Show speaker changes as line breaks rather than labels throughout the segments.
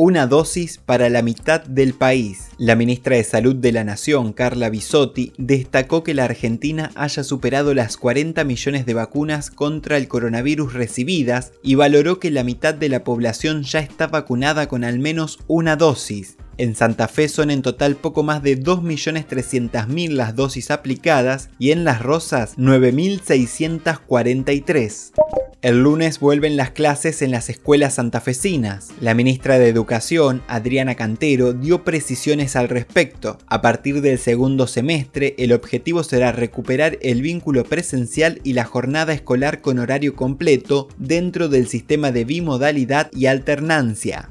una dosis para la mitad del país. La ministra de Salud de la Nación, Carla Bisotti, destacó que la Argentina haya superado las 40 millones de vacunas contra el coronavirus recibidas y valoró que la mitad de la población ya está vacunada con al menos una dosis. En Santa Fe son en total poco más de 2.300.000 las dosis aplicadas y en Las Rosas 9.643. El lunes vuelven las clases en las escuelas santafesinas. La ministra de Educación, Adriana Cantero, dio precisiones al respecto. A partir del segundo semestre, el objetivo será recuperar el vínculo presencial y la jornada escolar con horario completo dentro del sistema de bimodalidad y alternancia.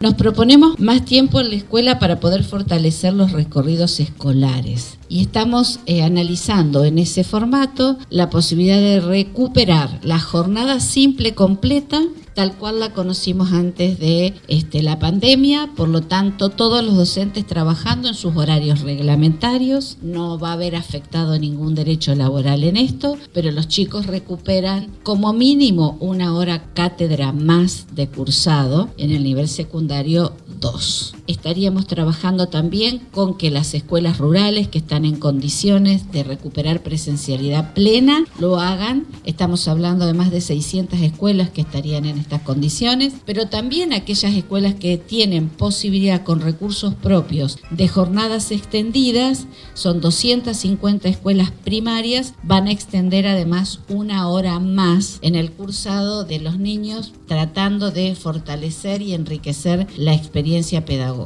Nos proponemos más tiempo en la escuela para poder fortalecer los recorridos escolares y estamos eh, analizando en ese formato la posibilidad de recuperar la jornada simple completa tal cual la conocimos antes de este, la pandemia, por lo tanto todos los docentes trabajando en sus horarios reglamentarios, no va a haber afectado ningún derecho laboral en esto, pero los chicos recuperan como mínimo una hora cátedra más de cursado en el nivel secundario 2. Estaríamos trabajando también con que las escuelas rurales que están en condiciones de recuperar presencialidad plena lo hagan. Estamos hablando de más de 600 escuelas que estarían en estas condiciones, pero también aquellas escuelas que tienen posibilidad con recursos propios de jornadas extendidas, son 250 escuelas primarias, van a extender además una hora más en el cursado de los niños, tratando de fortalecer y enriquecer la experiencia pedagógica.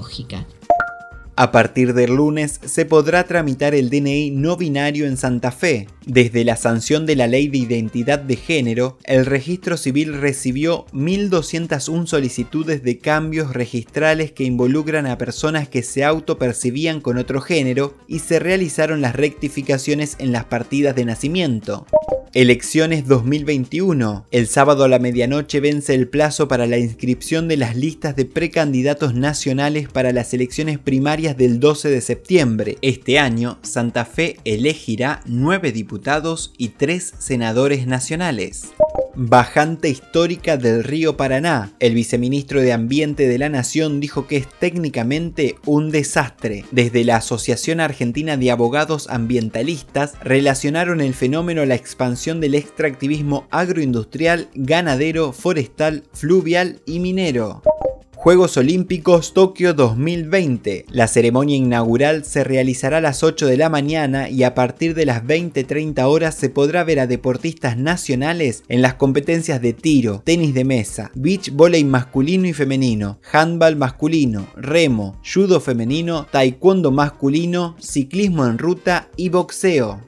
A partir del lunes se podrá tramitar el DNI no binario en Santa Fe. Desde la sanción de la Ley de Identidad de Género, el registro civil recibió 1.201 solicitudes de cambios registrales que involucran a personas que se autopercibían con otro género y se realizaron las rectificaciones en las partidas de nacimiento. Elecciones 2021. El sábado a la medianoche vence el plazo para la inscripción de las listas de precandidatos nacionales para las elecciones primarias del 12 de septiembre. Este año, Santa Fe elegirá nueve diputados y tres senadores nacionales. Bajante histórica del río Paraná. El viceministro de Ambiente de la Nación dijo que es técnicamente un desastre. Desde la Asociación Argentina de Abogados Ambientalistas relacionaron el fenómeno a la expansión del extractivismo agroindustrial, ganadero, forestal, fluvial y minero. Juegos Olímpicos Tokio 2020. La ceremonia inaugural se realizará a las 8 de la mañana y a partir de las 20-30 horas se podrá ver a deportistas nacionales en las competencias de tiro, tenis de mesa, beach volley masculino y femenino, handball masculino, remo, judo femenino, taekwondo masculino, ciclismo en ruta y boxeo.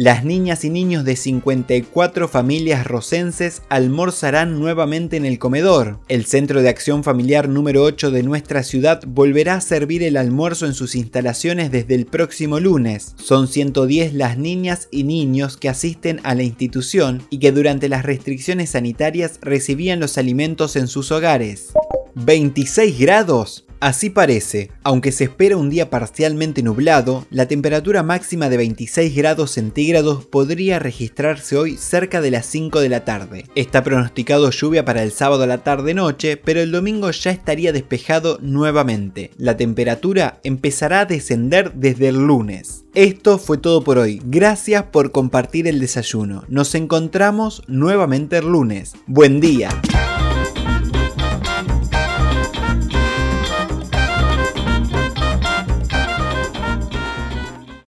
Las niñas y niños de 54 familias rosenses almorzarán nuevamente en el comedor. El Centro de Acción Familiar número 8 de nuestra ciudad volverá a servir el almuerzo en sus instalaciones desde el próximo lunes. Son 110 las niñas y niños que asisten a la institución y que durante las restricciones sanitarias recibían los alimentos en sus hogares. 26 grados. Así parece, aunque se espera un día parcialmente nublado, la temperatura máxima de 26 grados centígrados podría registrarse hoy cerca de las 5 de la tarde. Está pronosticado lluvia para el sábado a la tarde-noche, pero el domingo ya estaría despejado nuevamente. La temperatura empezará a descender desde el lunes. Esto fue todo por hoy. Gracias por compartir el desayuno. Nos encontramos nuevamente el lunes. Buen día.